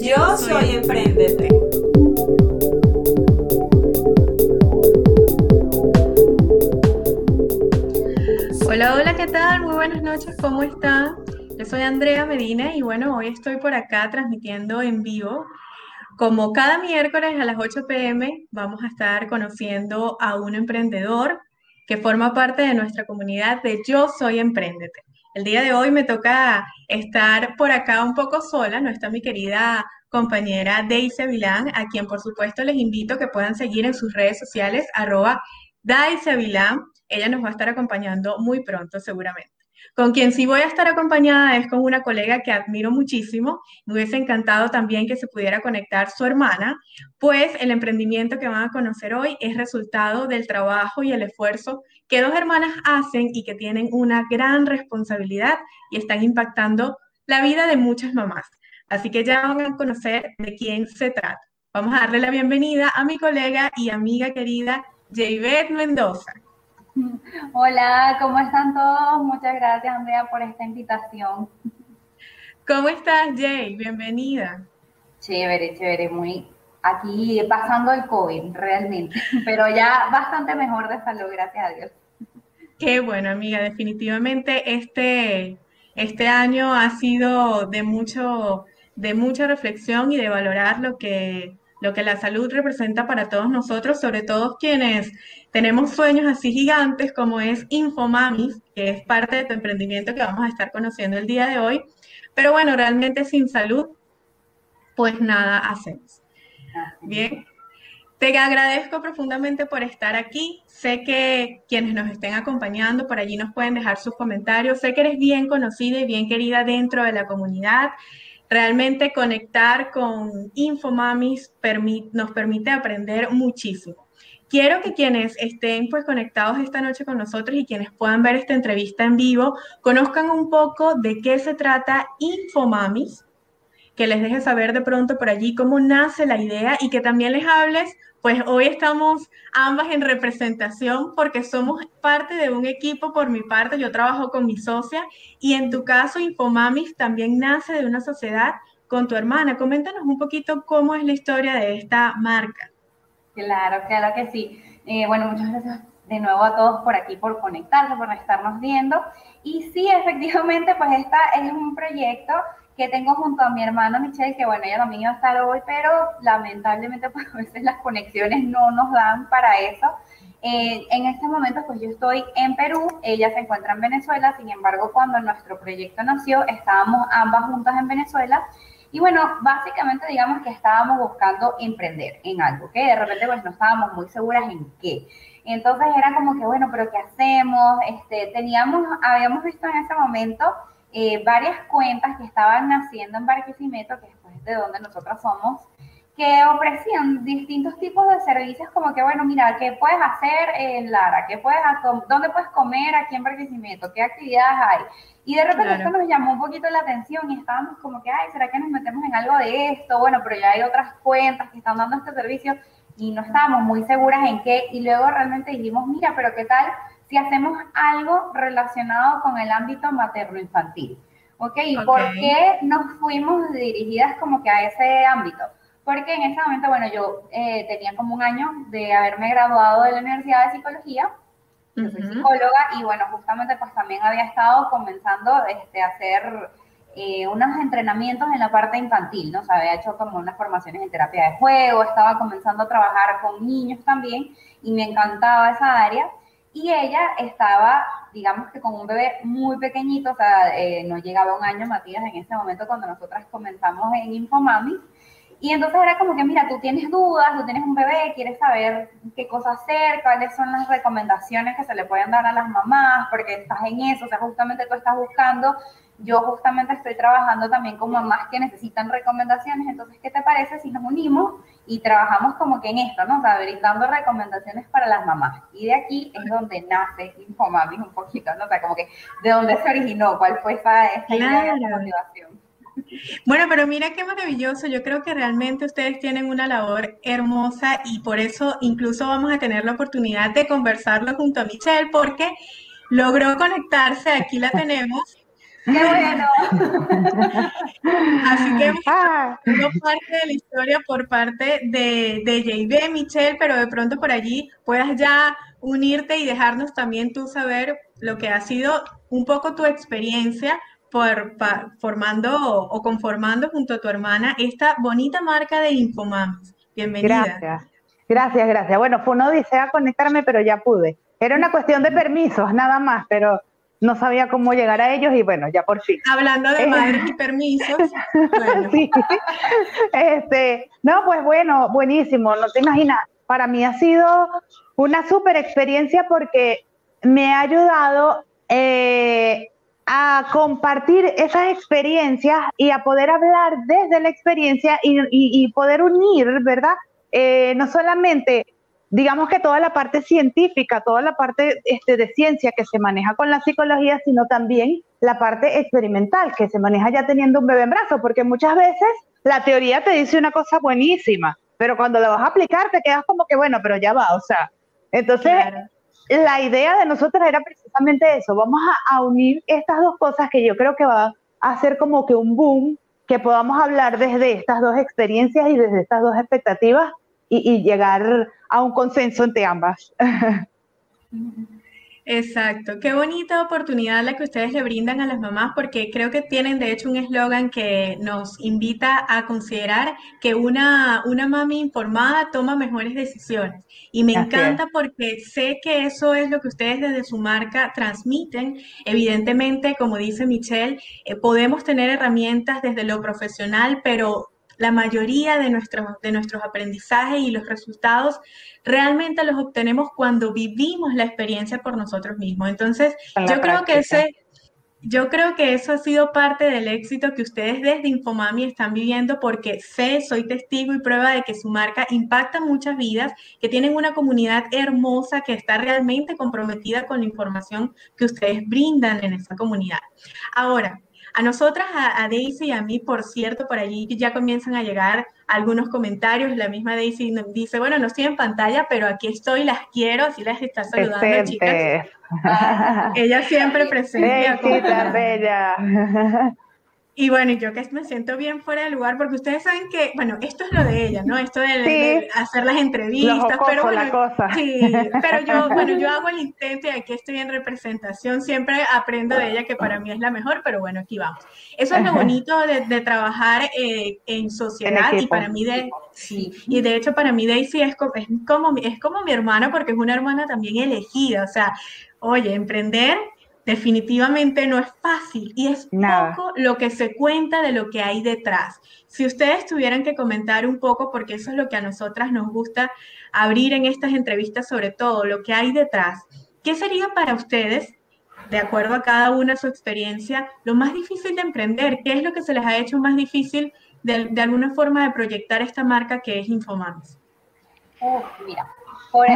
Yo soy Emprendete. Hola, hola, ¿qué tal? Muy buenas noches, ¿cómo están? Yo soy Andrea Medina y bueno, hoy estoy por acá transmitiendo en vivo. Como cada miércoles a las 8 pm vamos a estar conociendo a un emprendedor que forma parte de nuestra comunidad de Yo Soy Emprendete. El día de hoy me toca estar por acá un poco sola, no está mi querida compañera Daisy Vilán, a quien por supuesto les invito que puedan seguir en sus redes sociales, arroba Daisy Vilán. Ella nos va a estar acompañando muy pronto seguramente. Con quien sí voy a estar acompañada es con una colega que admiro muchísimo. Me hubiese encantado también que se pudiera conectar su hermana, pues el emprendimiento que van a conocer hoy es resultado del trabajo y el esfuerzo que dos hermanas hacen y que tienen una gran responsabilidad y están impactando la vida de muchas mamás. Así que ya van a conocer de quién se trata. Vamos a darle la bienvenida a mi colega y amiga querida Jaybet Mendoza. Hola, ¿cómo están todos? Muchas gracias, Andrea, por esta invitación. ¿Cómo estás, Jay? Bienvenida. Chévere, chévere, muy aquí pasando el COVID, realmente, pero ya bastante mejor de salud, gracias a Dios. Qué bueno, amiga, definitivamente este, este año ha sido de mucho, de mucha reflexión y de valorar lo que, lo que la salud representa para todos nosotros, sobre todo quienes tenemos sueños así gigantes como es Infomamis, que es parte de tu emprendimiento que vamos a estar conociendo el día de hoy. Pero bueno, realmente sin salud, pues nada hacemos. Bien, te agradezco profundamente por estar aquí. Sé que quienes nos estén acompañando por allí nos pueden dejar sus comentarios. Sé que eres bien conocida y bien querida dentro de la comunidad. Realmente conectar con Infomamis nos permite aprender muchísimo. Quiero que quienes estén pues conectados esta noche con nosotros y quienes puedan ver esta entrevista en vivo conozcan un poco de qué se trata Infomamis, que les deje saber de pronto por allí cómo nace la idea y que también les hables, pues hoy estamos ambas en representación porque somos parte de un equipo por mi parte, yo trabajo con mi socia y en tu caso Infomamis también nace de una sociedad con tu hermana. Coméntanos un poquito cómo es la historia de esta marca. Claro, claro que sí. Eh, bueno, muchas gracias de nuevo a todos por aquí, por conectarse, por estarnos viendo. Y sí, efectivamente, pues esta es un proyecto que tengo junto a mi hermana Michelle, que bueno, ella también iba a estar hoy, pero lamentablemente pues a veces las conexiones no nos dan para eso. Eh, en este momento pues yo estoy en Perú, ella se encuentra en Venezuela, sin embargo cuando nuestro proyecto nació estábamos ambas juntas en Venezuela y bueno, básicamente digamos que estábamos buscando emprender en algo, que de repente pues no estábamos muy seguras en qué. Entonces era como que, bueno, pero ¿qué hacemos? Este, teníamos, habíamos visto en ese momento eh, varias cuentas que estaban naciendo en Barquisimeto, que es de donde nosotros somos, que ofrecían distintos tipos de servicios como que, bueno, mira, ¿qué puedes hacer en Lara? ¿Qué puedes ¿Dónde puedes comer aquí en Barquisimeto? ¿Qué actividades hay? Y de repente esto nos llamó un poquito la atención y estábamos como que, ay, ¿será que nos metemos en algo de esto? Bueno, pero ya hay otras cuentas que están dando este servicio y no estábamos muy seguras en qué. Y luego realmente dijimos, mira, pero ¿qué tal si hacemos algo relacionado con el ámbito materno-infantil? ¿Ok? ¿Y por qué nos fuimos dirigidas como que a ese ámbito? porque en ese momento, bueno, yo eh, tenía como un año de haberme graduado de la Universidad de Psicología, yo soy psicóloga y bueno, justamente pues también había estado comenzando este, a hacer eh, unos entrenamientos en la parte infantil, ¿no? O sea, había hecho como unas formaciones en terapia de juego, estaba comenzando a trabajar con niños también y me encantaba esa área. Y ella estaba, digamos que con un bebé muy pequeñito, o sea, eh, no llegaba un año Matías en ese momento cuando nosotras comenzamos en Infomami Y entonces era como que, mira, tú tienes dudas, tú tienes un bebé, quieres saber qué cosa hacer, cuáles son las recomendaciones que se le pueden dar a las mamás, porque estás en eso, o sea, justamente tú estás buscando yo justamente estoy trabajando también con mamás que necesitan recomendaciones, entonces, ¿qué te parece si nos unimos y trabajamos como que en esto, ¿no? O sea, brindando recomendaciones para las mamás. Y de aquí es donde nace Infomami un poquito, ¿no? O sea, como que de dónde se originó, cuál fue esa, esa idea de motivación. Bueno, pero mira qué maravilloso. Yo creo que realmente ustedes tienen una labor hermosa y por eso incluso vamos a tener la oportunidad de conversarlo junto a Michelle porque logró conectarse, aquí la tenemos, ¡Qué bueno! Así que ah. parte de la historia por parte de, de JB, Michelle, pero de pronto por allí puedas ya unirte y dejarnos también tú saber lo que ha sido un poco tu experiencia por, formando o, conformando junto a tu hermana esta bonita marca de Infomamis. Bienvenida. Gracias, gracias, gracias. Bueno, fue una odisea conectarme, pero ya pude. Era una cuestión de permisos, nada más, pero no sabía cómo llegar a ellos y bueno, ya por fin. Hablando de madres y permisos. sí. Este, no, pues bueno, buenísimo, no te imaginas. Para mí ha sido una súper experiencia porque me ha ayudado eh, a compartir esas experiencias y a poder hablar desde la experiencia y, poder unir, ¿verdad? Eh, no solamente digamos que toda la parte científica, toda la parte este, de ciencia que se maneja con la psicología, sino también la parte experimental que se maneja ya teniendo un bebé en brazos, porque muchas veces la teoría te dice una cosa buenísima, pero cuando la vas a aplicar te quedas como que, bueno, pero ya va, o sea, entonces la idea de nosotros era precisamente eso, vamos a, a unir estas dos cosas que yo creo que va a hacer como que un boom, que podamos hablar desde estas dos experiencias y desde estas dos expectativas y, llegar a un consenso entre ambas. Exacto, qué bonita oportunidad la que ustedes le brindan a las mamás porque creo que tienen de hecho un eslogan que nos invita a considerar que una, una mami informada toma mejores decisiones. Y me encanta porque sé que eso es lo que ustedes desde su marca transmiten. Evidentemente, como dice Michelle, eh, podemos tener herramientas desde lo profesional, pero la mayoría de nuestros, de nuestros aprendizajes y los resultados realmente los obtenemos cuando vivimos la experiencia por nosotros mismos. Entonces, yo creo que ese... Yo creo que eso ha sido parte del éxito que ustedes desde Infomami están viviendo porque sé, soy testigo y prueba de que su marca impacta muchas vidas, que tienen una comunidad hermosa que está realmente comprometida con la información que ustedes brindan en esa comunidad. Ahora, a nosotras, a, Daisy y a mí, por cierto, por allí ya comienzan a llegar algunos comentarios. La misma Daisy dice, bueno, no estoy en pantalla, pero aquí estoy, las quiero, así las está saludando, chicas. ella siempre presente. bella. Y bueno, yo que me siento bien fuera de lugar, porque ustedes saben que, bueno, esto es lo de ella, ¿no? Esto de, hacer las entrevistas, pero bueno, sí, pero yo, bueno, yo hago el intento y aquí estoy en representación, siempre aprendo de ella que para mí es la mejor, pero bueno, aquí vamos. Eso es lo bonito de, trabajar eh, en sociedad y para mí de, sí, y de hecho para mí Daisy es como, es como, es como mi hermana porque es una hermana también elegida, o sea, oye, emprender definitivamente no es fácil y es poco lo que se cuenta de lo que hay detrás. Si ustedes tuvieran que comentar un poco, porque eso es lo que a nosotras nos gusta abrir en estas entrevistas, sobre todo lo que hay detrás, ¿qué sería para ustedes, de acuerdo a cada una su experiencia, lo más difícil de emprender? ¿Qué es lo que se les ha hecho más difícil de, alguna forma de proyectar esta marca que es Infomamis? mira, por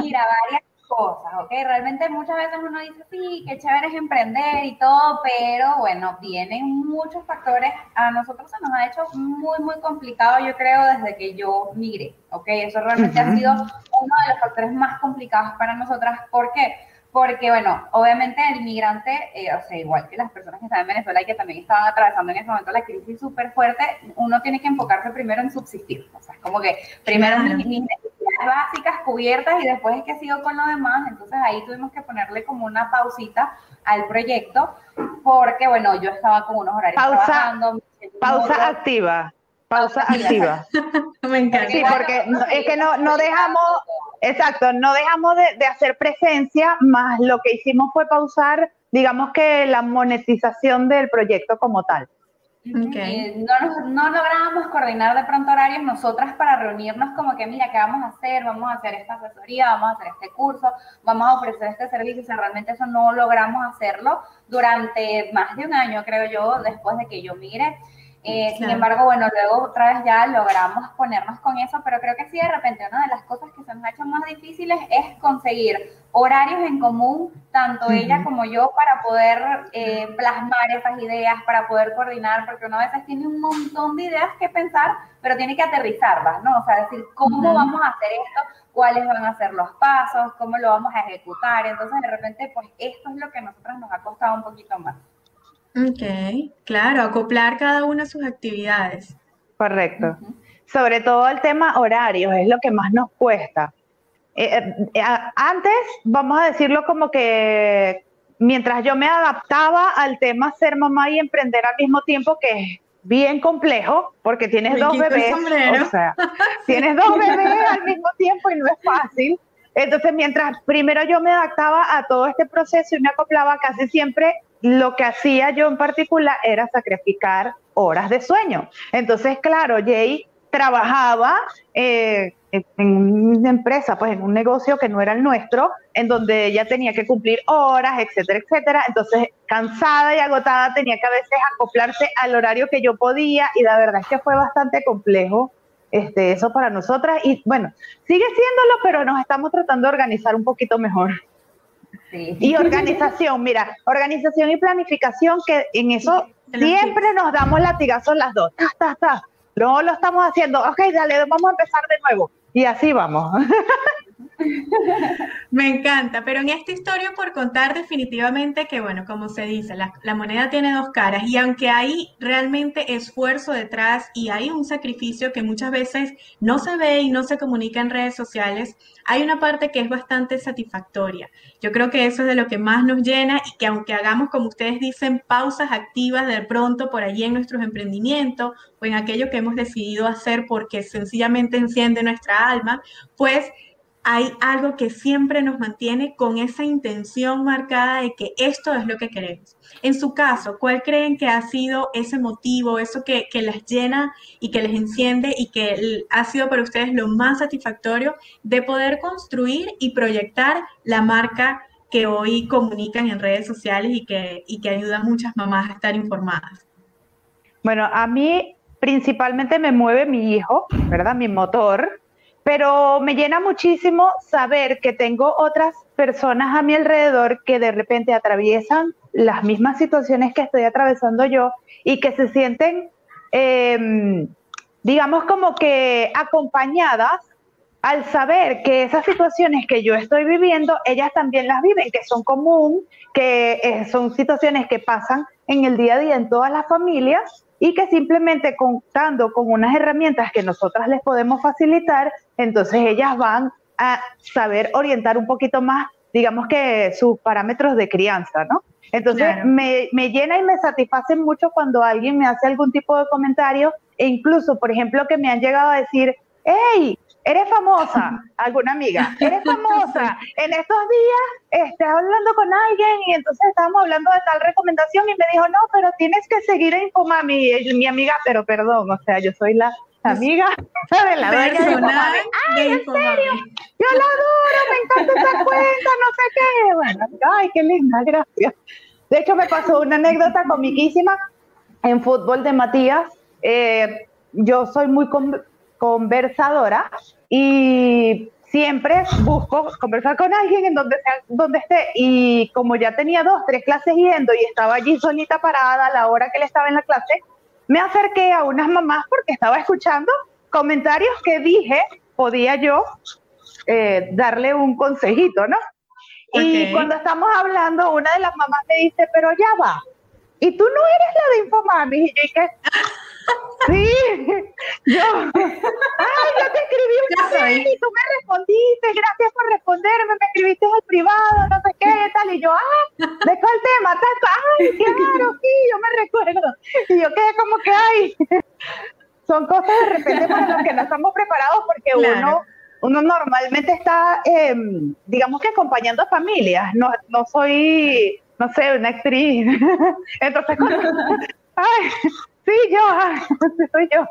mira, varias cosas, ¿ok? Realmente muchas veces uno dice, sí, qué chévere es emprender y todo, pero bueno, vienen muchos factores. A nosotros se nos ha hecho muy, muy complicado, yo creo, desde que yo migré, ¿ok? Eso realmente ha sido uno de los factores más complicados para nosotras. ¿Por qué? Porque, bueno, obviamente el migrante, eh, o sea, igual que las personas que están en Venezuela y que también estaban atravesando en ese momento la crisis súper fuerte, uno tiene que enfocarse primero en subsistir. O sea, es como que primero mis, necesidades básicas cubiertas y después es que sigo con lo demás. Entonces ahí tuvimos que ponerle como una pausita al proyecto porque, bueno, yo estaba con unos horarios pausa, trabajando. Pausa activa. Pausa activa. Me encanta. Sí, porque es que no, no dejamos, exacto, no dejamos de, hacer presencia, más lo que hicimos fue pausar, digamos que la monetización del proyecto como tal. Okay. no, no lográbamos coordinar de pronto horarios nosotras para reunirnos como que, mira, ¿qué vamos a hacer? Vamos a hacer esta asesoría, vamos a hacer este curso, vamos a ofrecer este servicio. O sea, realmente eso no logramos hacerlo durante más de un año, creo yo, después de que yo mire. Eh, sin embargo, bueno, luego otra vez ya logramos ponernos con eso, pero creo que sí, de repente una de las cosas que se nos ha hecho más difíciles es conseguir horarios en común, tanto ella como yo, para poder eh, plasmar esas ideas, para poder coordinar, porque uno a veces tiene un montón de ideas que pensar, pero tiene que aterrizarlas, ¿no? O sea, decir, ¿cómo vamos a hacer esto? ¿Cuáles van a ser los pasos? ¿Cómo lo vamos a ejecutar? Entonces, de repente, pues esto es lo que a nosotros nos ha costado un poquito más. Ok, claro, acoplar cada una sus actividades. Correcto. Sobre todo el tema horarios es lo que más nos cuesta. Eh, eh, eh, antes, vamos a decirlo como que mientras yo me adaptaba al tema ser mamá y emprender al mismo tiempo, que es bien complejo, porque tienes dos bebés, o sea, tienes dos bebés al mismo tiempo y no es fácil. Entonces, mientras primero yo me adaptaba a todo este proceso y me acoplaba, casi siempre lo que hacía yo en particular era sacrificar horas de sueño. Entonces, claro, Jay trabajaba eh, en una empresa, pues en un negocio que no era el nuestro, en donde ella tenía que cumplir horas, etcétera, etcétera. Entonces, cansada y agotada, tenía que a veces acoplarse al horario que yo podía y la verdad es que fue bastante complejo este, eso para nosotras. Y bueno, sigue siéndolo, pero nos estamos tratando de organizar un poquito mejor. Y organización, mira, organización y planificación, que en eso siempre nos damos latigazos las dos. Ta, No lo estamos haciendo. Ok, dale, vamos a empezar de nuevo. Y así vamos. Me encanta, pero en esta historia por contar definitivamente que, bueno, como se dice, la, moneda tiene dos caras y aunque hay realmente esfuerzo detrás y hay un sacrificio que muchas veces no se ve y no se comunica en redes sociales, hay una parte que es bastante satisfactoria. Yo creo que eso es de lo que más nos llena y que aunque hagamos, como ustedes dicen, pausas activas de pronto por allí en nuestros emprendimientos o en aquello que hemos decidido hacer porque sencillamente enciende nuestra alma, pues hay algo que siempre nos mantiene con esa intención marcada de que esto es lo que queremos. En su caso, ¿cuál creen que ha sido ese motivo, eso que, que les llena y que les enciende y que ha sido para ustedes lo más satisfactorio de poder construir y proyectar la marca que hoy comunican en redes sociales y que, y que ayuda a muchas mamás a estar informadas? Bueno, a mí principalmente me mueve mi hijo, ¿verdad? Mi motor pero me llena muchísimo saber que tengo otras personas a mi alrededor que de repente atraviesan las mismas situaciones que estoy atravesando yo y que se sienten, em, digamos, como que acompañadas al saber que esas situaciones que yo estoy viviendo, ellas también las viven, que son común, que eh, son situaciones que pasan en el día a día en todas las familias y que simplemente contando con unas herramientas que nosotras les podemos facilitar, entonces ellas van a saber orientar un poquito más, digamos que sus parámetros de crianza, ¿no? Entonces me, me, llena y me satisface mucho cuando alguien me hace algún tipo de comentario e incluso, por ejemplo, que me han llegado a decir, hey, eres famosa, alguna amiga, eres famosa. En estos días estás hablando con alguien y entonces estábamos hablando de tal recomendación y me dijo, no, pero tienes que seguir a Infomami. Mi amiga, pero perdón, o sea, yo soy la amiga de la dueña de. Ay, en serio, yo la adoro, me encanta esa cuenta, no sé qué. Bueno, ay, qué linda, gracias. De hecho, me pasó una anécdota comiquísima en fútbol de Matías. Eh, yo soy muy conversadora y siempre busco conversar con alguien en donde, sea, donde esté. Y como ya tenía dos, tres clases yendo y estaba allí solita parada a la hora que él estaba en la clase, me acerqué a unas mamás porque estaba escuchando comentarios que dije podía yo eh, darle un consejito, ¿no? Y cuando estamos hablando, una de las mamás me dice, pero ya va, y tú no eres la de Infomami. Y yo dije, Sí, yo, ay, yo te escribí una vez y tú me respondiste, gracias por responderme, me escribiste al privado, no sé qué, tal, y yo, ah, ¿de cuál tema? Ay, claro, sí, yo me recuerdo. Y yo quedé como que, ay, son cosas de repente para las que no estamos preparados porque uno uno normalmente está, eh, digamos que acompañando a familias, no, no soy, no sé, una actriz. Entonces, ay, Sí, yo, soy yo.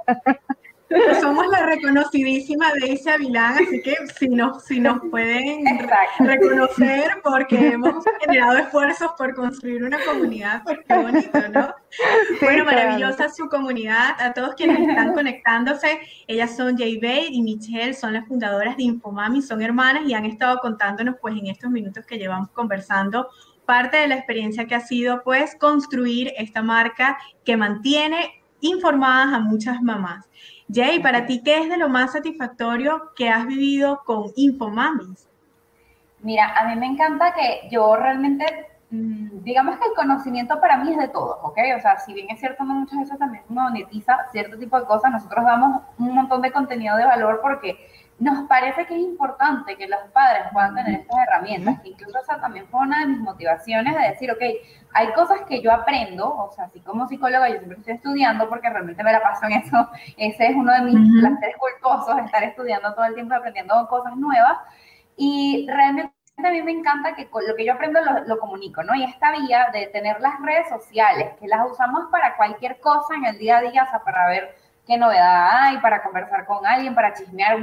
Somos la reconocidísima Daisy Avilán, así que si nos, si nos pueden reconocer porque hemos generado esfuerzos por construir una comunidad, pues qué bonito, ¿no? bueno, maravillosa su comunidad. A todos quienes están conectándose, ellas son Jay Bate y Michelle, son las fundadoras de Infomami, son hermanas y han estado contándonos pues en estos minutos que llevamos conversando parte de la experiencia que ha sido pues construir esta marca que mantiene informadas a muchas mamás. Jay, para ti, ¿qué es de lo más satisfactorio que has vivido con Infomamis? Mira, a mí me encanta que yo realmente, mm, digamos que el conocimiento para mí es de todos, ¿ok? O sea, si bien es cierto, muchas veces también monetiza cierto tipo de cosas, nosotros damos un montón de contenido de valor porque nos parece que es importante que los padres puedan tener estas herramientas, que incluso esa también fue una de mis motivaciones de decir, ok, hay cosas que yo aprendo, o sea, así como psicóloga yo siempre estoy estudiando porque realmente me la paso en eso, ese es uno de mis placeres culposos, estar estudiando todo el tiempo, aprendiendo cosas nuevas, y realmente a mí me encanta que lo que yo aprendo lo, lo, comunico, ¿no? Y esta vía de tener las redes sociales, que las usamos para cualquier cosa en el día a día, o sea, para ver qué novedad hay, para conversar con alguien, para chismear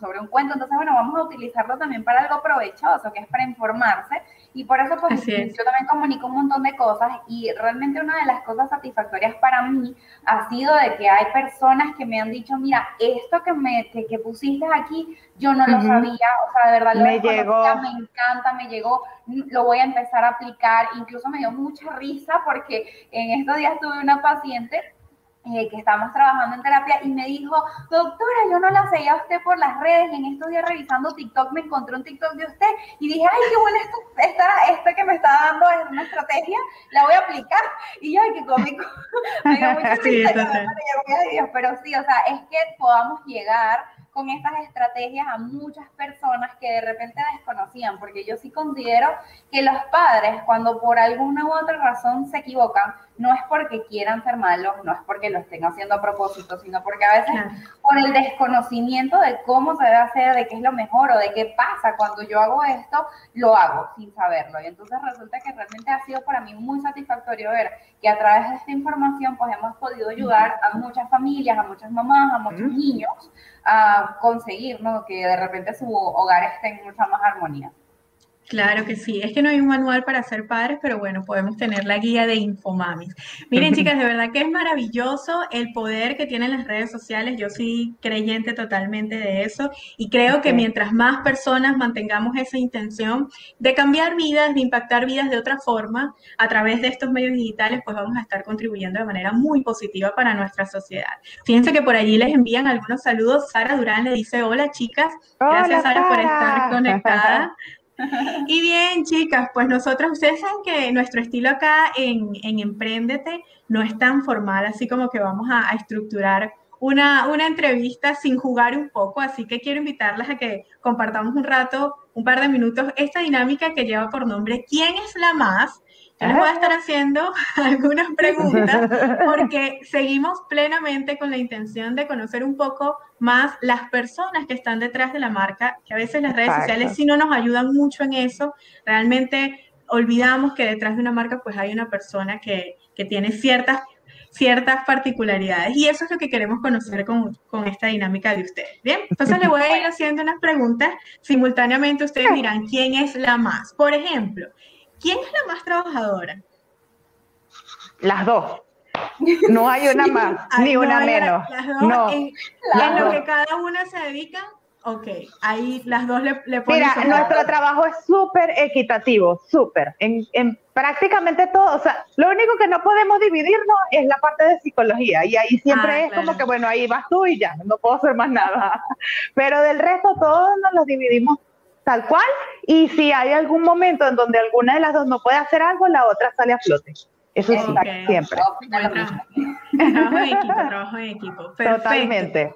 sobre un cuento. Entonces, bueno, vamos a utilizarlo también para algo provechoso, que es para informarse. Y por eso, pues, yo también comunico un montón de cosas y realmente una de las cosas satisfactorias para mí ha sido de que hay personas que me han dicho, mira, esto que, me, que, pusiste aquí, yo no lo sabía, o sea, de verdad lo me llegó. me encanta, me llegó, lo voy a empezar a aplicar. Incluso me dio mucha risa porque en estos días tuve una paciente eh, que estábamos trabajando en terapia y me dijo, doctora, yo no la seguía a usted por las redes y en estos días revisando TikTok me encontré un TikTok de usted y dije, ay, qué buena esta, esta, que me está dando es una estrategia, la voy a aplicar. Y yo, ay, qué cómico. me dio mucha pero sí, o sea, es que podamos llegar con estas estrategias a muchas personas que de repente desconocían, porque yo sí considero que los padres, cuando por alguna u otra razón se equivocan, no es porque quieran ser malos, no es porque lo estén haciendo a propósito, sino porque a veces por el desconocimiento de cómo se debe hacer, de qué es lo mejor o de qué pasa cuando yo hago esto, lo hago sin saberlo. Y entonces resulta que realmente ha sido para mí muy satisfactorio ver que a través de esta información pues hemos podido ayudar a muchas familias, a muchas mamás, a muchos niños a conseguir ¿no? que de repente su hogar esté en mucha más armonía. Claro que sí, es que no hay un manual para ser padres, pero bueno, podemos tener la guía de Infomamis. Miren, chicas, de verdad que es maravilloso el poder que tienen las redes sociales. Yo soy creyente totalmente de eso y creo que mientras más personas mantengamos esa intención de cambiar vidas, de impactar vidas de otra forma a través de estos medios digitales, pues vamos a estar contribuyendo de manera muy positiva para nuestra sociedad. Fíjense que por allí les envían algunos saludos. Sara Durán le dice, hola chicas, gracias Sara por estar conectada. Y bien, chicas, pues nosotros, ustedes saben que nuestro estilo acá en, en Emprendete no es tan formal, así como que vamos a, a estructurar una, una, entrevista sin jugar un poco, así que quiero invitarlas a que compartamos un rato, un par de minutos, esta dinámica que lleva por nombre ¿Quién es la más? Yo les voy a estar haciendo algunas preguntas porque seguimos plenamente con la intención de conocer un poco más las personas que están detrás de la marca, que a veces las redes sociales sí no nos ayudan mucho en eso. Realmente olvidamos que detrás de una marca pues hay una persona que, que tiene ciertas ciertas particularidades y eso es lo que queremos conocer con, con, esta dinámica de ustedes. Bien, entonces le voy a ir haciendo unas preguntas. Simultáneamente ustedes dirán quién es la más. Por ejemplo, ¿Quién es la más trabajadora? Las dos. No hay una más, ni una menos. Las dos, no, en, lo que cada una se dedica, ok, ahí las dos le, le ponen. Mira, nuestro trabajo es súper equitativo, súper. En, en, prácticamente todo, o sea, lo único que no podemos dividirnos es la parte de psicología, y ahí siempre ah, es como que, bueno, ahí vas tú y ya, no puedo hacer más nada. Pero del resto, todos nos los dividimos tal cual, y si hay algún momento en donde alguna de las dos no puede hacer algo, la otra sale a flote. Eso sí, siempre. Trabajo en equipo, trabajo en equipo. Totalmente.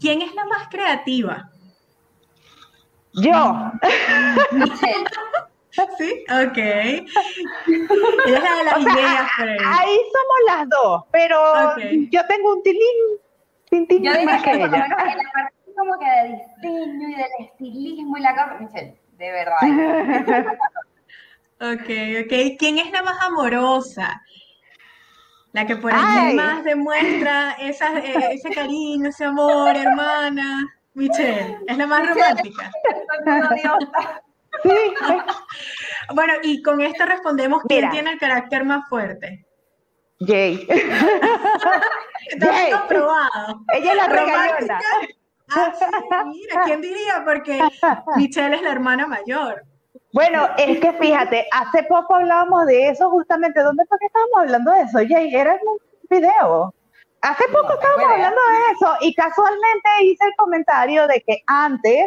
¿Quién es la más creativa? Yo. Sí, ok. Ella es la de las ideas. Ahí somos las dos, pero yo tengo un tilín, tintín yo más que, ella como que de diseño y del estilismo y la cosa, Michelle, de verdad. ok, ok. ¿Quién es la más amorosa? La que por allí más demuestra esa, eh, ese cariño, ese amor, hermana. Michelle, es la más romántica. Sí. bueno, y con esto respondemos, ¿quién tiene el carácter más fuerte? Jay. Está comprobado. Ella es la regañona. Ah, sí, mira, ¿quién diría? Porque Michelle es la hermana mayor. Bueno, es que fíjate, hace poco hablábamos de eso justamente. ¿Dónde fue que estábamos hablando de eso? Jay, era en un video. Hace poco estábamos hablando de eso y casualmente hice el comentario de que antes,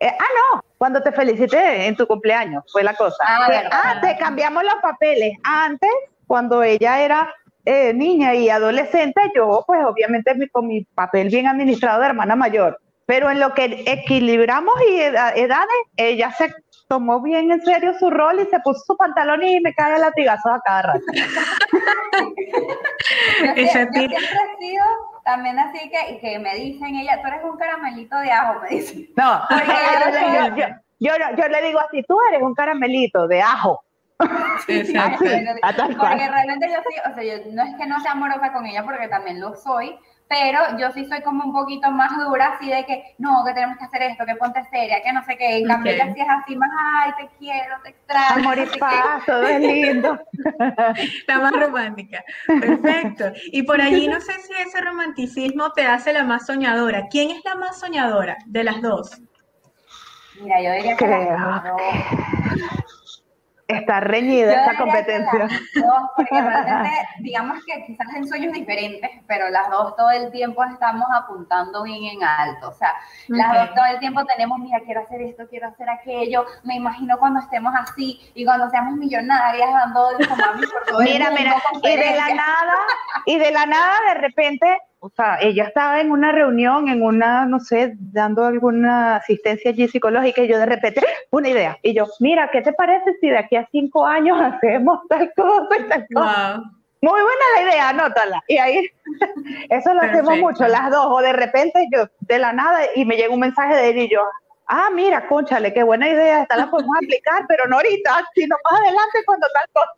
eh, ah, no, cuando te felicité en tu cumpleaños, fue la cosa. Ah, antes cambiamos los papeles. Antes, cuando ella era eh, niña y adolescente, yo, pues obviamente con mi papel bien administrado de hermana mayor. Pero en lo que equilibramos y edades, ella se tomó bien en serio su rol y se puso su pantalón y me cae el latigazo a cada rato. yo, siempre, he sido también así que, que me dicen ella, tú eres un caramelito de ajo, me dicen. No, yo, yo, le digo así, tú eres un caramelito de ajo. Exacto. porque realmente yo sí, o sea, yo, no es que no sea amorosa con ella, porque también lo soy, pero yo sí soy como un poquito más dura, así de que no, que tenemos que hacer esto, que ponte seria, que no sé qué. En cambio, ella sí es así más, ay, te quiero, te extraño. Amor y paz, todo es lindo. La más romántica. Perfecto. Y por allí no sé si ese romanticismo te hace la más soñadora. ¿Quién es la más soñadora de las dos? Mira, yo diría que Creo está reñida esa competencia. Dos, porque realmente, digamos que quizás en sueños diferentes, pero las dos todo el tiempo estamos apuntando bien en alto. O sea, las dos todo el tiempo tenemos, mira, quiero hacer esto, quiero hacer aquello. Me imagino cuando estemos así y cuando seamos millonarias dando por todo Mira, mira, y de la nada, y de la nada de repente o sea, ella estaba en una reunión, en una, no sé, dando alguna asistencia allí psicológica y yo de repente, una idea. Y yo, mira, ¿qué te parece si de aquí a cinco años hacemos tal cosa y tal cosa? Muy buena la idea, anótala. Y ahí, eso lo hacemos mucho, las dos. O de repente yo, de la nada, y me llega un mensaje de él y yo, ah, mira, conchale, qué buena idea, esta la podemos aplicar, pero no ahorita, sino más adelante cuando tal cosa.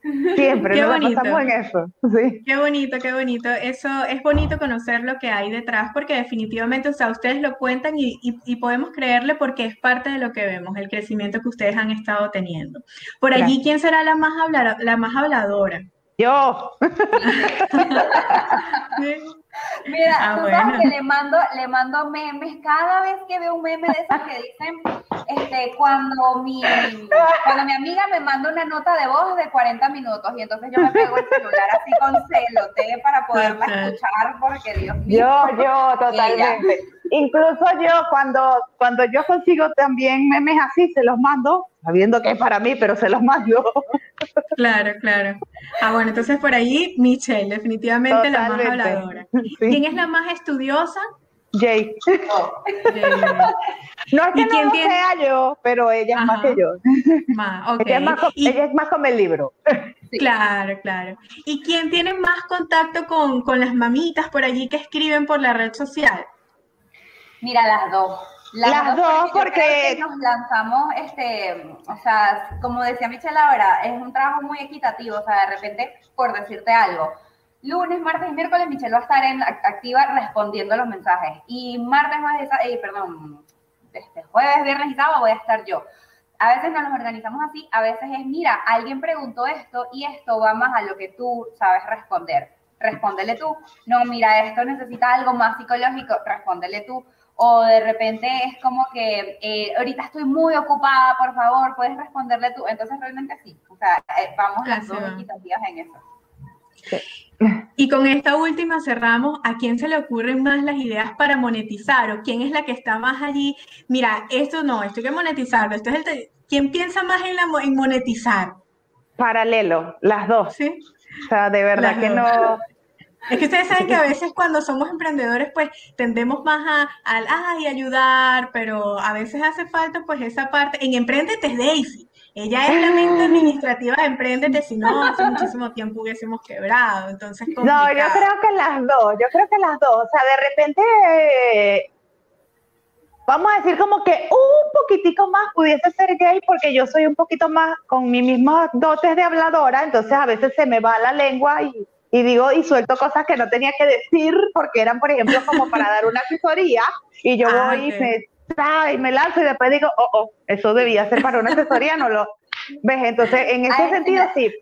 Siempre, qué bonito. en eso. Qué bonito, qué bonito. Eso es bonito conocer lo que hay detrás, porque definitivamente, o sea, ustedes lo cuentan y, podemos creerle porque es parte de lo que vemos, el crecimiento que ustedes han estado teniendo. Por allí, ¿quién será la más, la más habladora? Yo. Mira, ah, tú sabes que le mando, le mando memes cada vez que veo un meme de esos que dicen, este, cuando mi, cuando mi amiga me manda una nota de voz de 40 minutos y entonces yo me pego el celular así con celote para poderla escuchar porque Dios mío. Yo, yo, totalmente. Incluso yo cuando, cuando yo consigo también memes así, se los mando, sabiendo que es para mí, pero se los mando. Claro, claro. Ah, bueno, entonces por ahí Michelle, definitivamente la más habladora. ¿Quién es la más estudiosa? Jay. No es que no lo sea yo, pero ella es más que yo. ella, es más, ella, es más, con el libro. Claro, claro. ¿Y quién tiene más contacto con, con las mamitas por allí que escriben por la red social? Mira, las dos. Las, dos, porque, nos lanzamos, este, o sea, como decía Michelle ahora, es un trabajo muy equitativo, o sea, de repente, por decirte algo, lunes, martes y miércoles Michelle va a estar en activa respondiendo los mensajes y martes, jueves, eh, perdón, este, jueves, viernes y sábado voy a estar yo. A veces no nos organizamos así, a veces es, mira, alguien preguntó esto y esto va más a lo que tú sabes responder. Respóndele tú. No, mira, esto necesita algo más psicológico, respóndele tú o de repente es como que eh, ahorita estoy muy ocupada, por favor, puedes responderle tú. Entonces realmente sí, o sea, eh, vamos las dos equitativas en eso. Y con esta última cerramos, ¿a quién se le ocurren más las ideas para monetizar? ¿O quién es la que está más allí? Mira, esto no, esto hay que monetizarlo, esto es el... ¿Quién piensa más en, la, en monetizar? Paralelo, las dos. Sí. O sea, de verdad que no, es que ustedes saben que a veces cuando somos emprendedores, pues tendemos más a, ay, ayudar, pero a veces hace falta pues esa parte. En Emprendete es Daisy. Ella es la mente administrativa de Emprendete, si no, hace muchísimo tiempo hubiésemos quebrado. Entonces, No, yo creo que las dos, yo creo que las dos. O sea, de repente vamos a decir como que un poquitico más pudiese ser gay porque yo soy un poquito más con mi misma dotes de habladora, entonces a veces se me va la lengua y, y digo y suelto cosas que no tenía que decir porque eran, por ejemplo, como para dar una asesoría y yo Ah, voy ok. y me, y me lanzo y después digo, oh, oh, eso debía ser para una asesoría, no lo ves. Entonces, en ese Ay, sentido, sí.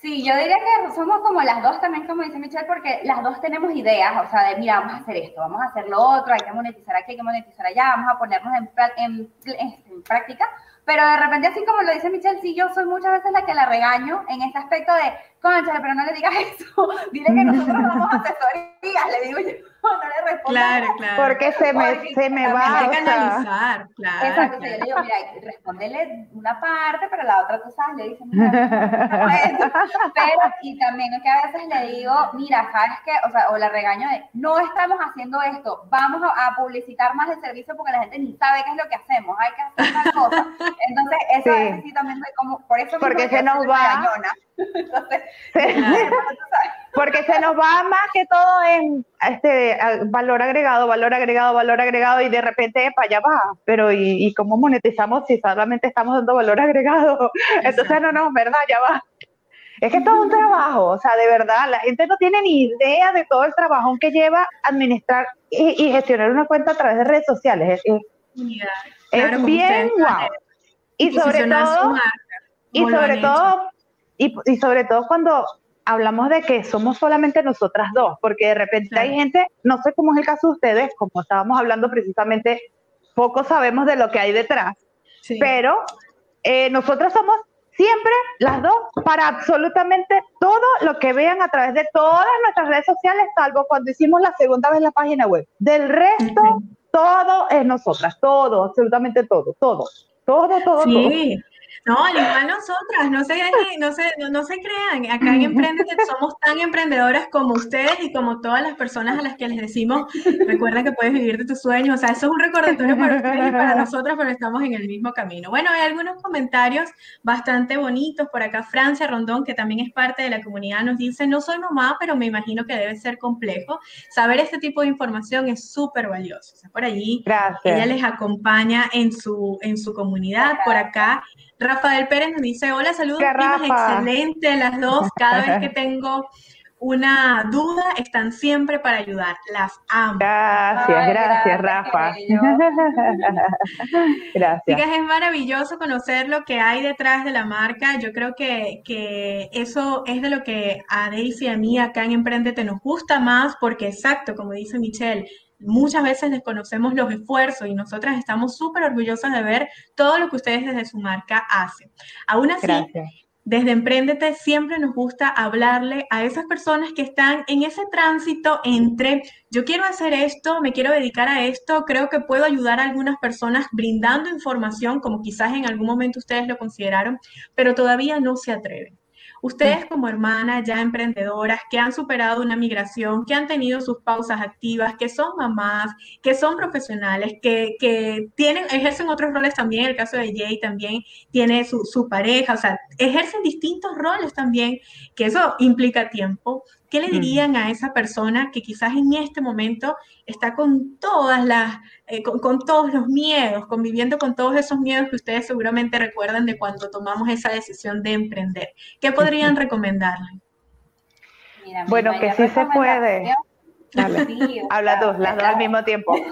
Sí, yo diría que somos como las dos también, como dice Michelle, porque las dos tenemos ideas, o sea, de mira, vamos a hacer esto, vamos a hacer lo otro, hay que monetizar aquí, hay que monetizar allá, vamos a ponernos en, en, en práctica, pero de repente, así como lo dice Michelle, sí, yo soy muchas veces la que la regaño en ese aspecto de, concha, pero no le digas eso, dile que nosotros damos asesorías, le digo yo, no le respondo. Claro, claro. Porque se me, Porque se me va. Hay que canalizar, claro. Exacto, o sea, yo le digo, mira, respóndele una parte, pero la otra tú sabes, le dices, mira, no es pero y también que a veces le digo, mira, ¿sabes qué? O sea, o la regaño de, no estamos haciendo esto, vamos a, a publicitar más el servicio porque la gente ni sabe qué es lo que hacemos, hay que hacer tal cosa. Entonces, eso Sí. a veces sí también soy como, por eso Porque se nos va. Entonces, Claro. Porque se nos va más que todo en este valor agregado, valor agregado, valor agregado y de repente para allá va. Pero ¿y, y cómo monetizamos si solamente estamos dando valor agregado? Entonces no, no, verdad, ya va. Es que todo es un trabajo, o sea, de verdad, la gente no tiene ni idea de todo el trabajo que lleva administrar y, y gestionar una cuenta a través de redes sociales. Es, bien guau. Y sobre todo, y sobre todo, y, y sobre todo cuando hablamos de que somos solamente nosotras dos, porque de repente Claro. hay gente, no sé cómo es el caso de ustedes, como estábamos hablando precisamente, poco sabemos de lo que hay detrás, Sí. pero eh, nosotras somos siempre las dos para absolutamente todo lo que vean a través de todas nuestras redes sociales, salvo cuando hicimos la segunda vez la página web. Del resto, Ujú. todo es nosotras, todo, absolutamente todo, todo, todo, todo, todo. No, al igual nosotras, no se, dejen- no se, no, no se crean, acá en Emprendete somos tan emprendedoras como ustedes y como todas las personas a las que les decimos, recuerda que puedes vivir de tus sueños, o sea, eso es un recordatorio para ustedes y para nosotras, pero estamos en el mismo camino. Bueno, hay algunos comentarios bastante bonitos, por acá Francia Rondón, que también es parte de la comunidad, nos dice, no soy mamá, pero me imagino que debe ser complejo, saber este tipo de información es súper valioso, o sea, por allí Gracias. ella les acompaña en su, en su comunidad. Por acá, Rafael Pérez nos dice, hola, saludos, excelente las dos. Cada vez que tengo una duda, están siempre para ayudar. Las amo. Gracias, Ay, gracias, gracias, Rafa. gracias. Chicas, es maravilloso conocer lo que hay detrás de la marca. Yo creo que, que eso es de lo que a Daisy y a mí acá en Emprendete nos gusta más, porque exacto, como dice Michelle, muchas veces desconocemos los esfuerzos y nosotras estamos súper orgullosas de ver todo lo que ustedes desde su marca hacen. Aún así, Gracias. desde Emprendete siempre nos gusta hablarle a esas personas que están en ese tránsito entre yo quiero hacer esto, me quiero dedicar a esto, creo que puedo ayudar a algunas personas brindando información como quizás en algún momento ustedes lo consideraron, pero todavía no se atreven. Ustedes como hermanas ya emprendedoras que han superado una migración, que han tenido sus pausas activas, que son mamás, que son profesionales, que, que tienen, ejercen otros roles también, el caso de Jay también tiene su, su pareja, o sea, ejercen distintos roles también, que eso implica tiempo. ¿Qué le dirían a esa persona que quizás en este momento está con todas las, eh, con, con todos los miedos, conviviendo con todos esos miedos que ustedes seguramente recuerdan de cuando tomamos esa decisión de emprender? ¿Qué podrían recomendarle? Mira, Bueno, que sí se puede. Dale. Sí, Habla sea, tú, las dos al mismo tiempo.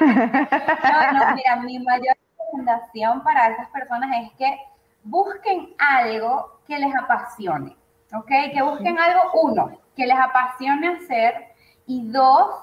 No, no, mira, mi mayor recomendación para esas personas es que busquen algo que les apasione, ¿ok? Que busquen algo, uno, que les apasione hacer y dos,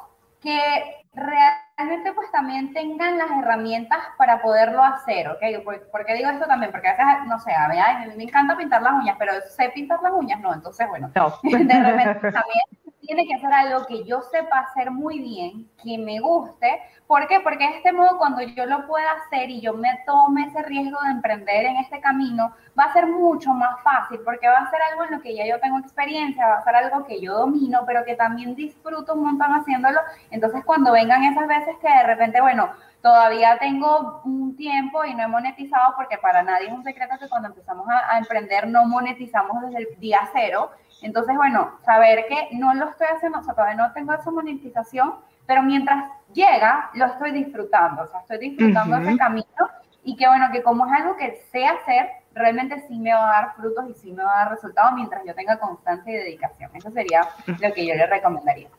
que realmente pues también tengan las herramientas para poderlo hacer, ¿ok? ¿Por, por qué digo esto también? Porque a veces, no sé, a mí, a mí me encanta pintar las uñas, pero sé pintar las uñas, no, entonces bueno, No. de repente también tiene que hacer algo que yo sepa hacer muy bien, que me guste. ¿Por qué? Porque de este modo, cuando yo lo pueda hacer y yo me tome ese riesgo de emprender en este camino, va a ser mucho más fácil, porque va a ser algo en lo que ya yo tengo experiencia, va a ser algo que yo domino, pero que también disfruto un montón haciéndolo. Entonces, cuando vengan esas veces que de repente, bueno, todavía tengo un tiempo y no he monetizado, porque para nadie es un secreto que cuando empezamos a, a emprender no monetizamos desde el día cero. Entonces, bueno, saber que no lo estoy haciendo, o sea, todavía no tengo esa monetización, pero mientras llega, lo estoy disfrutando, o sea, estoy disfrutando ese camino y que bueno, que como es algo que sé hacer, realmente sí me va a dar frutos y sí me va a dar resultados mientras yo tenga constancia y dedicación. Eso sería lo que yo le recomendaría.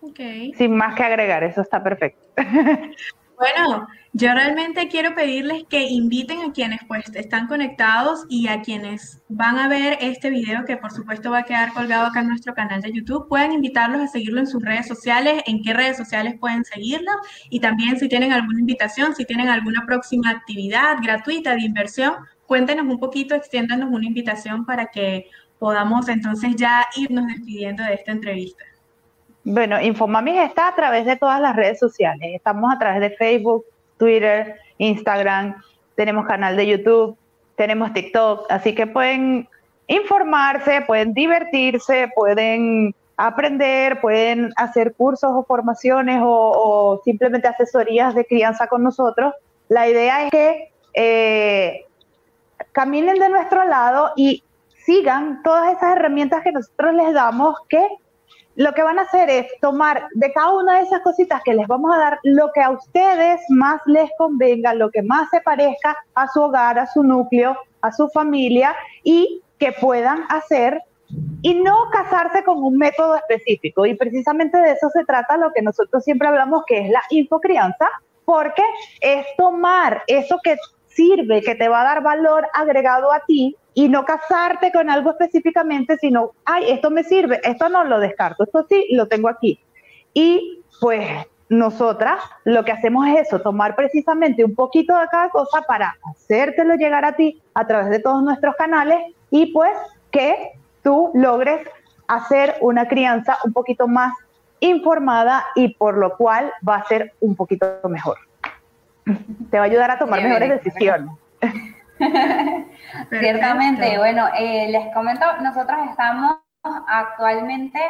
Okay. Sin más que agregar, eso está perfecto. Bueno, yo realmente quiero pedirles que inviten a quienes pues están conectados y a quienes van a ver este video que por supuesto va a quedar colgado acá en nuestro canal de YouTube, puedan invitarlos a seguirlo en sus redes sociales, en qué redes sociales pueden seguirlo y también si tienen alguna invitación, si tienen alguna próxima actividad gratuita de inversión, cuéntenos un poquito, extiéndanos una invitación para que podamos entonces ya irnos despidiendo de esta entrevista. Bueno, Infomamis está a través de todas las redes sociales. Estamos a través de Facebook, Twitter, Instagram, tenemos canal de YouTube, tenemos TikTok, así que pueden informarse, pueden divertirse, pueden aprender, pueden hacer cursos o formaciones o, simplemente asesorías de crianza con nosotros. La idea es que eh, caminen de nuestro lado y sigan todas esas herramientas que nosotros les damos que lo que van a hacer es tomar de cada una de esas cositas que les vamos a dar lo que a ustedes más les convenga, lo que más se parezca a su hogar, a su núcleo, a su familia y que puedan hacer y no casarse con un método específico. Y precisamente de eso se trata lo que nosotros siempre hablamos que es la infocrianza, porque es tomar eso que sirve, que te va a dar valor agregado a ti y no casarte con algo específicamente, sino, ay, esto me sirve, esto no lo descarto, esto sí lo tengo aquí. Y pues nosotras lo que hacemos es eso, tomar precisamente un poquito de cada cosa para hacértelo llegar a ti a través de todos nuestros canales y pues que tú logres hacer una crianza un poquito más informada y por lo cual va a ser un poquito mejor. Te va a ayudar a tomar mejores decisiones. Ciertamente, bueno, eh, les comento, nosotros estamos actualmente,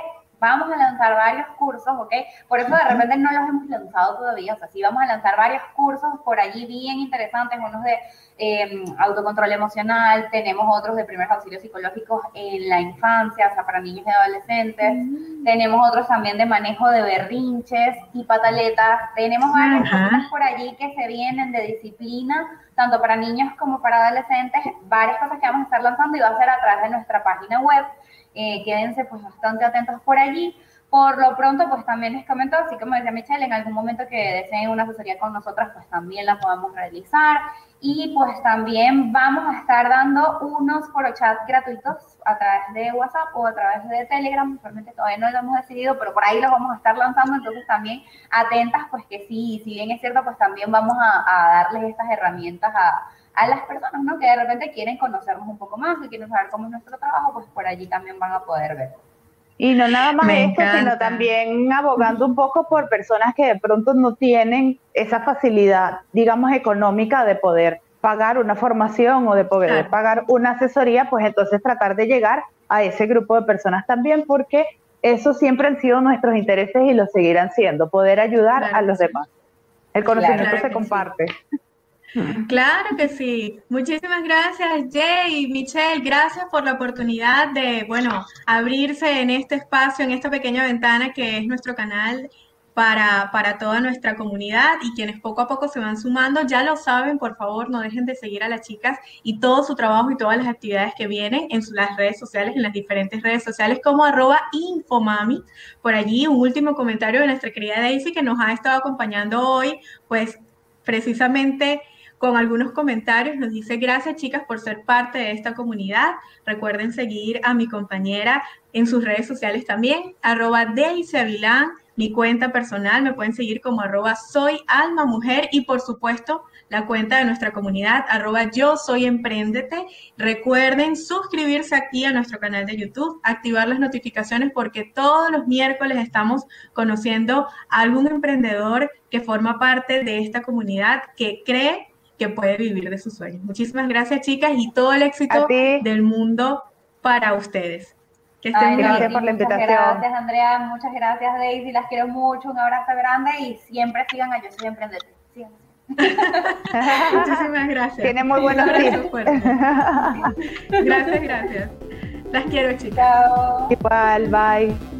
vamos a lanzar varios cursos, ¿ok? Por eso de repente no los hemos lanzado todavía, o sea, sí vamos a lanzar varios cursos por allí bien interesantes, unos de eh, autocontrol emocional, tenemos otros de primeros auxilios psicológicos en la infancia, o sea, para niños y adolescentes, mm. tenemos otros también de manejo de berrinches y pataletas, tenemos varias cosas por allí que se vienen de disciplina, tanto para niños como para adolescentes, varias cosas que vamos a estar lanzando y va a ser a través de nuestra página web. Eh, quédense pues bastante atentos por allí. Por lo pronto, pues también les comento, así como decía Michelle, en algún momento que deseen una asesoría con nosotras, pues también la podamos realizar. Y pues también vamos a estar dando unos foro chat gratuitos a través de WhatsApp o a través de Telegram. Realmente todavía no lo hemos decidido, pero por ahí los vamos a estar lanzando. Entonces también atentas, pues que sí, si bien es cierto, pues también vamos a, darles estas herramientas a, a las personas, ¿no? Que de repente quieren conocernos un poco más, que quieren saber cómo es nuestro trabajo, pues por allí también van a poder ver. Y no nada más esto, sino también abogando un poco por personas que de pronto no tienen esa facilidad, digamos, económica de poder pagar una formación o de poder pagar una asesoría, pues entonces tratar de llegar a ese grupo de personas también, porque eso siempre han sido nuestros intereses y lo seguirán siendo, poder ayudar a los demás. El conocimiento se comparte. Claro que sí. Muchísimas gracias, Jay Michelle. Gracias por la oportunidad de, bueno, abrirse en este espacio, en esta pequeña ventana que es nuestro canal para, para toda nuestra comunidad y quienes poco a poco se van sumando. Ya lo saben, por favor, no dejen de seguir a las chicas y todo su trabajo y todas las actividades que vienen en las redes sociales, en las diferentes redes sociales como arroba infomami. Por allí un último comentario de nuestra querida Daisy que nos ha estado acompañando hoy, pues precisamente con algunos comentarios. Nos dice, gracias chicas por ser parte de esta comunidad. Recuerden seguir a mi compañera en sus redes sociales también, arroba Avilán, mi cuenta personal, me pueden seguir como arroba soy alma mujer y por supuesto la cuenta de nuestra comunidad, arroba yo soy emprendete. Recuerden suscribirse aquí a nuestro canal de YouTube, activar las notificaciones porque todos los miércoles estamos conociendo a algún emprendedor que forma parte de esta comunidad que cree que puede vivir de sus sueños. Muchísimas gracias, chicas, y todo el éxito del mundo para ustedes. Que estén gracias por la invitación. Muchas gracias, Andrea. Muchas gracias, Daisy. Las quiero mucho. Un abrazo grande y siempre sigan a Yo Soy Emprendedor. Muchísimas gracias. Tiene muy buenos tips. gracias, gracias. Las quiero, chicas. Chao. Igual, bye.